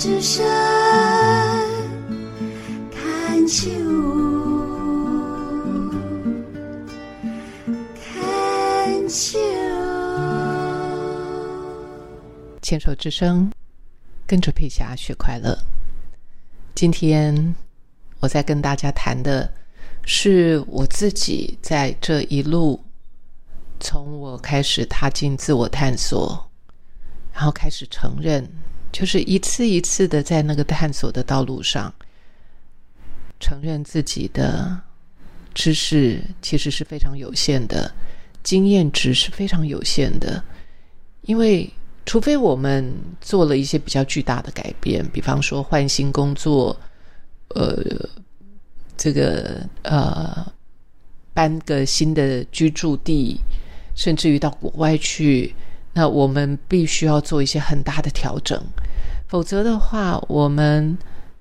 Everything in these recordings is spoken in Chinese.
之声看秋，看秋。牵手之声，跟着佩霞学快乐。今天我在跟大家谈的是我自己在这一路，从我开始踏进自我探索，然后开始承认，就是一次一次的在那个探索的道路上，承认自己的知识其实是非常有限的，经验值是非常有限的，因为。除非我们做了一些比较巨大的改变，比方说换新工作，呃，这个呃，搬个新的居住地，甚至于到国外去，那我们必须要做一些很大的调整。否则的话，我们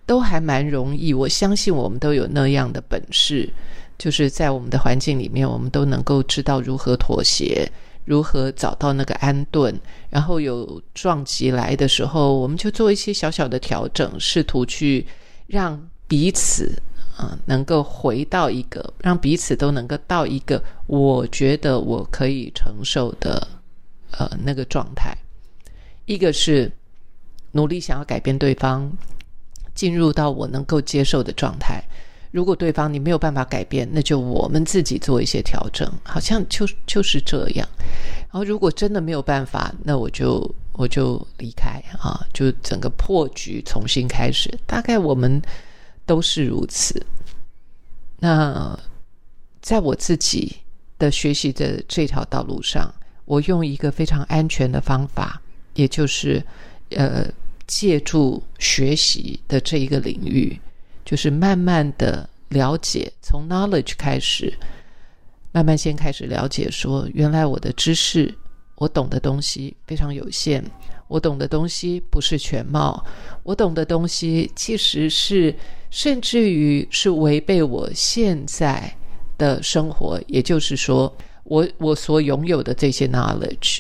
都还蛮容易。我相信我们都有那样的本事，就是在我们的环境里面，我们都能够知道如何妥协。如何找到那个安顿？然后有撞击来的时候，我们就做一些小小的调整，试图去让彼此啊能够回到一个，让彼此都能够到一个我觉得我可以承受的呃那个状态。一个是努力想要改变对方，进入到我能够接受的状态。如果对方你没有办法改变，那就我们自己做一些调整，好像就就是这样。然后如果真的没有办法，那我就我就离开啊，就整个破局重新开始。大概我们都是如此。那在我自己的学习的这条道路上，我用一个非常安全的方法，也就是呃，借助学习的这一个领域。就是慢慢的了解，从 knowledge 开始，慢慢先开始了解，说原来我的知识，我懂的东西非常有限，我懂的东西不是全貌，我懂的东西其实是甚至于是违背我现在的生活，也就是说，我我所拥有的这些 knowledge，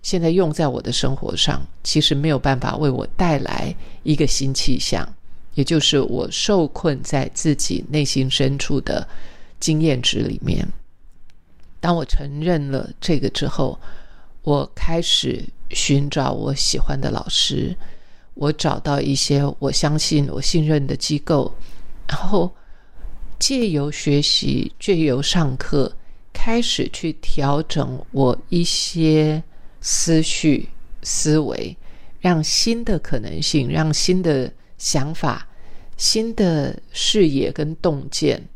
现在用在我的生活上，其实没有办法为我带来一个新气象。也就是我受困在自己内心深处的经验值里面。当我承认了这个之后，我开始寻找我喜欢的老师，我找到一些我相信、我信任的机构，然后借由学习、借由上课，开始去调整我一些思绪、思维，让新的可能性，让新的。想法、新的视野跟洞见，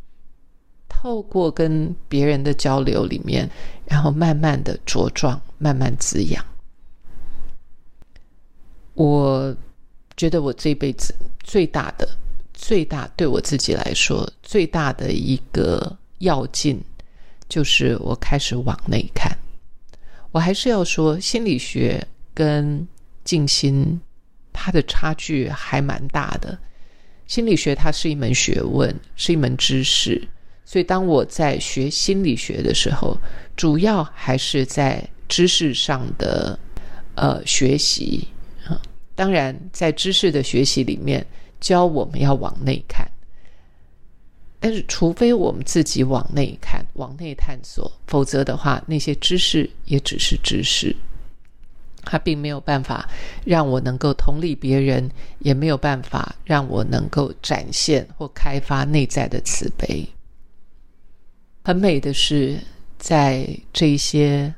透过跟别人的交流里面，然后慢慢的茁壮，慢慢滋养。我觉得我这辈子最大的、最大对我自己来说最大的一个要进，就是我开始往内看。我还是要说，心理学跟静心。它的差距还蛮大的。心理学它是一门学问，是一门知识，所以当我在学心理学的时候，主要还是在知识上的呃学习啊。当然，在知识的学习里面，教我们要往内看。但是，除非我们自己往内看、往内探索，否则的话，那些知识也只是知识。它并没有办法让我能够同理别人，也没有办法让我能够展现或开发内在的慈悲。很美的是，在这些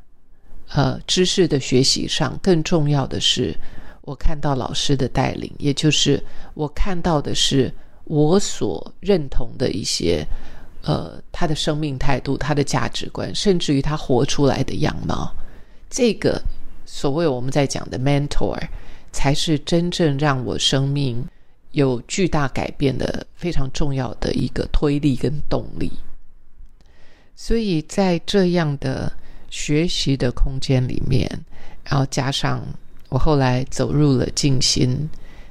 呃知识的学习上，更重要的是，我看到老师的带领，也就是我看到的是我所认同的一些呃他的生命态度、他的价值观，甚至于他活出来的样貌，这个。所谓我们在讲的 mentor，才是真正让我生命有巨大改变的非常重要的一个推力跟动力。所以在这样的学习的空间里面，然后加上我后来走入了静心，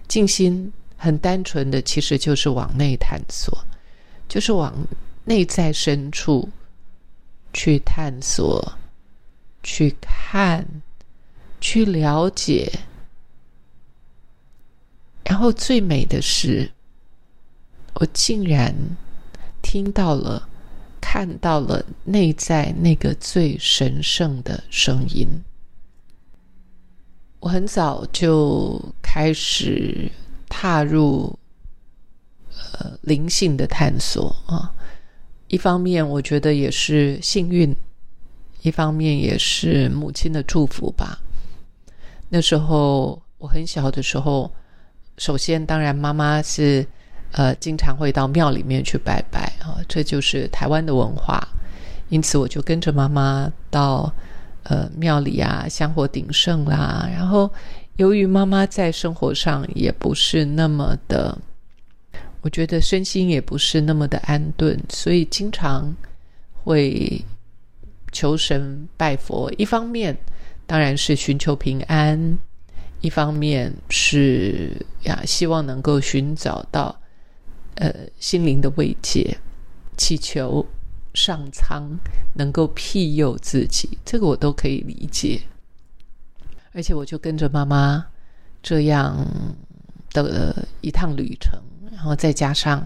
静心很单纯的，其实就是往内探索，就是往内在深处去探索，去看。去了解，然后最美的是，我竟然听到了、看到了内在那个最神圣的声音。我很早就开始踏入呃灵性的探索啊，一方面我觉得也是幸运，一方面也是母亲的祝福吧。那时候我很小的时候，首先当然妈妈是呃经常会到庙里面去拜拜啊，这就是台湾的文化，因此我就跟着妈妈到。呃，庙里啊，香火鼎盛啦。然后，由于妈妈在生活上也不是那么的，我觉得身心也不是那么的安顿，所以经常会求神拜佛。一方面当然是寻求平安，一方面是呀，希望能够寻找到呃心灵的慰藉，祈求。上苍能够庇佑自己，这个我都可以理解。而且我就跟着妈妈这样的一趟旅程，然后再加上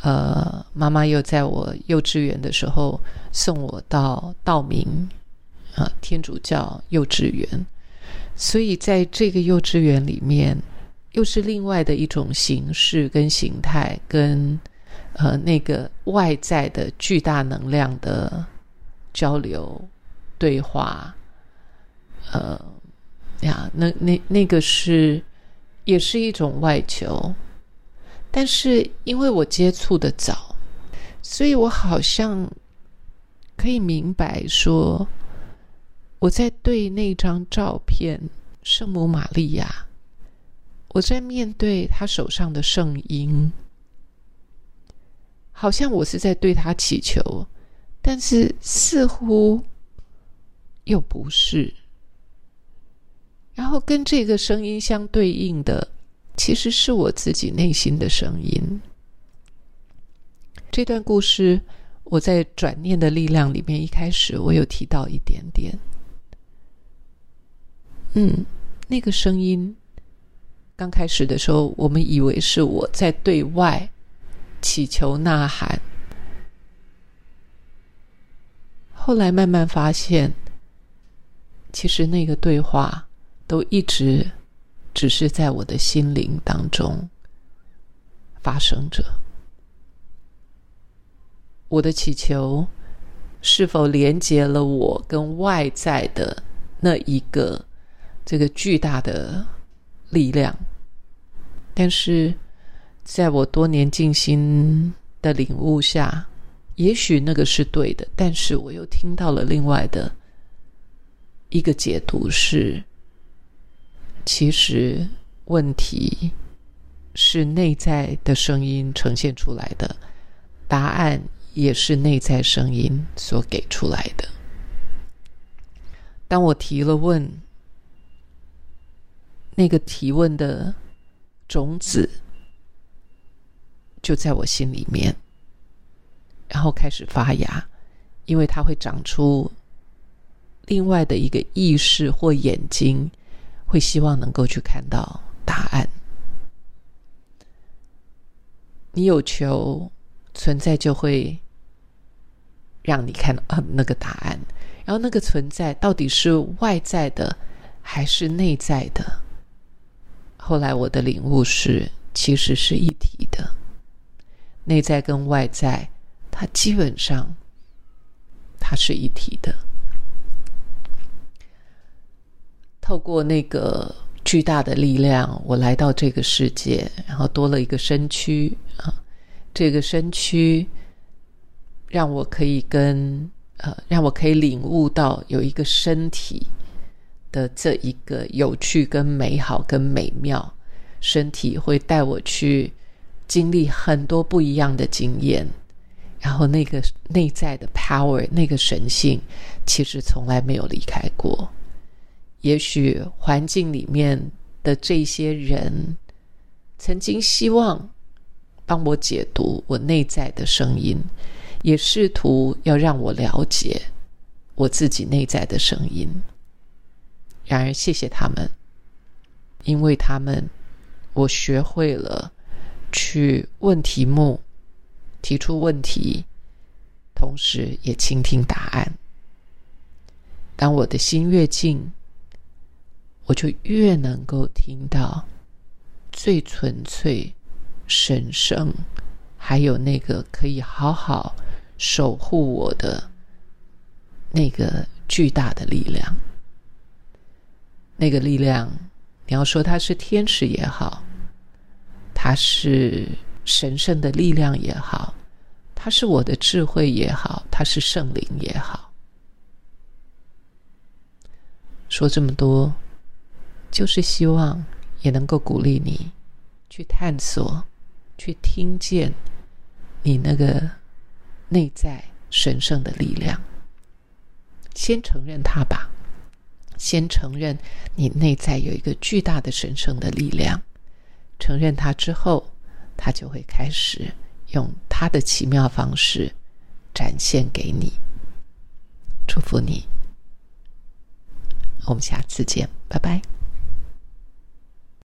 呃，妈妈又在我幼稚园的时候送我到道明啊天主教幼稚园，所以在这个幼稚园里面，又是另外的一种形式跟形态跟。呃，那个外在的巨大能量的交流、对话，呃呀，那那那个是也是一种外求，但是因为我接触的早，所以我好像可以明白说，我在对那张照片圣母玛利亚，我在面对她手上的圣婴。好像我是在对他祈求，但是似乎又不是。然后跟这个声音相对应的，其实是我自己内心的声音。这段故事，我在《转念的力量》里面一开始我有提到一点点。嗯，那个声音刚开始的时候，我们以为是我在对外。祈求呐喊，后来慢慢发现，其实那个对话都一直只是在我的心灵当中发生着。我的祈求是否连接了我跟外在的那一个这个巨大的力量？但是。在我多年静心的领悟下，也许那个是对的，但是我又听到了另外的一个解读是：其实问题是内在的声音呈现出来的，答案也是内在声音所给出来的。当我提了问，那个提问的种子。就在我心里面，然后开始发芽，因为它会长出另外的一个意识或眼睛，会希望能够去看到答案。你有求，存在就会让你看到啊那个答案。然后那个存在到底是外在的还是内在的？后来我的领悟是，其实是一体的。内在跟外在，它基本上它是一体的。透过那个巨大的力量，我来到这个世界，然后多了一个身躯啊。这个身躯让我可以跟呃，让我可以领悟到有一个身体的这一个有趣、跟美好、跟美妙。身体会带我去。经历很多不一样的经验，然后那个内在的 power，那个神性，其实从来没有离开过。也许环境里面的这些人，曾经希望帮我解读我内在的声音，也试图要让我了解我自己内在的声音。然而，谢谢他们，因为他们。我学会了去问题目、提出问题，同时也倾听答案。当我的心越静，我就越能够听到最纯粹、神圣，还有那个可以好好守护我的那个巨大的力量。那个力量，你要说它是天使也好，它是神圣的力量也好，它是我的智慧也好，它是圣灵也好。说这么多，就是希望也能够鼓励你去探索，去听见你那个内在神圣的力量。先承认它吧，先承认你内在有一个巨大的神圣的力量。承认它之后，它就会开始用它的奇妙方式展现给你。祝福你。我们下次见，拜拜。